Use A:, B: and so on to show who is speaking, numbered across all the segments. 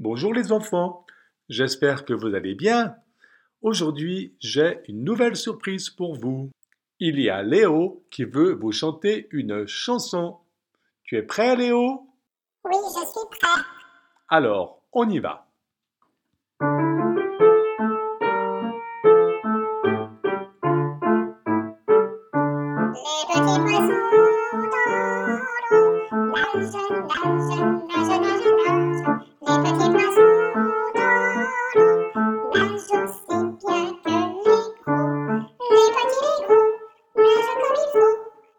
A: Bonjour les enfants, j'espère que vous allez bien. Aujourd'hui, j'ai une nouvelle surprise pour vous. Il y a Léo qui veut vous chanter une chanson. Tu es prêt Léo?
B: Oui, je suis prêt.
A: Alors, on y va.
B: Les petits poissons dans l'eau nagent, nagent, nagent,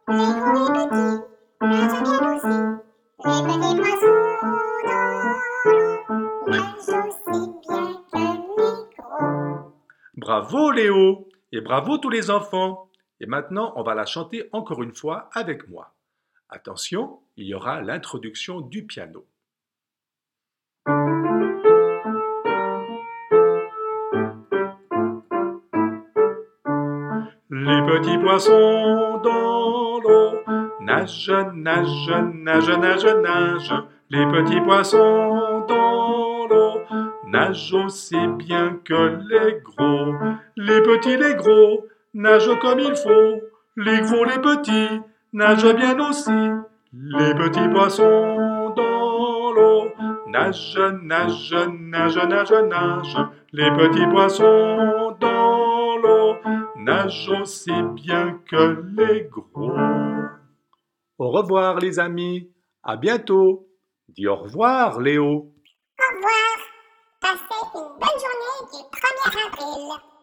A: Bravo Léo et bravo tous les enfants. Et maintenant, on va la chanter encore une fois avec moi. Attention, il y aura l'introduction du piano. Les petits poissons dans l'eau nagent, nagent, nagent, nagent, nagent. Les petits poissons dans l'eau nagent aussi bien que les gros. Les petits, les gros nagent comme il faut. Les gros, les petits nagent bien aussi. Les petits poissons dans l'eau nagent, nagent, nagent, nagent, nagent. Les petits poissons dans nagent aussi bien que les gros. Au revoir les amis, à bientôt. Dis au revoir Léo.
B: Au revoir. Passez une bonne journée du 1er avril.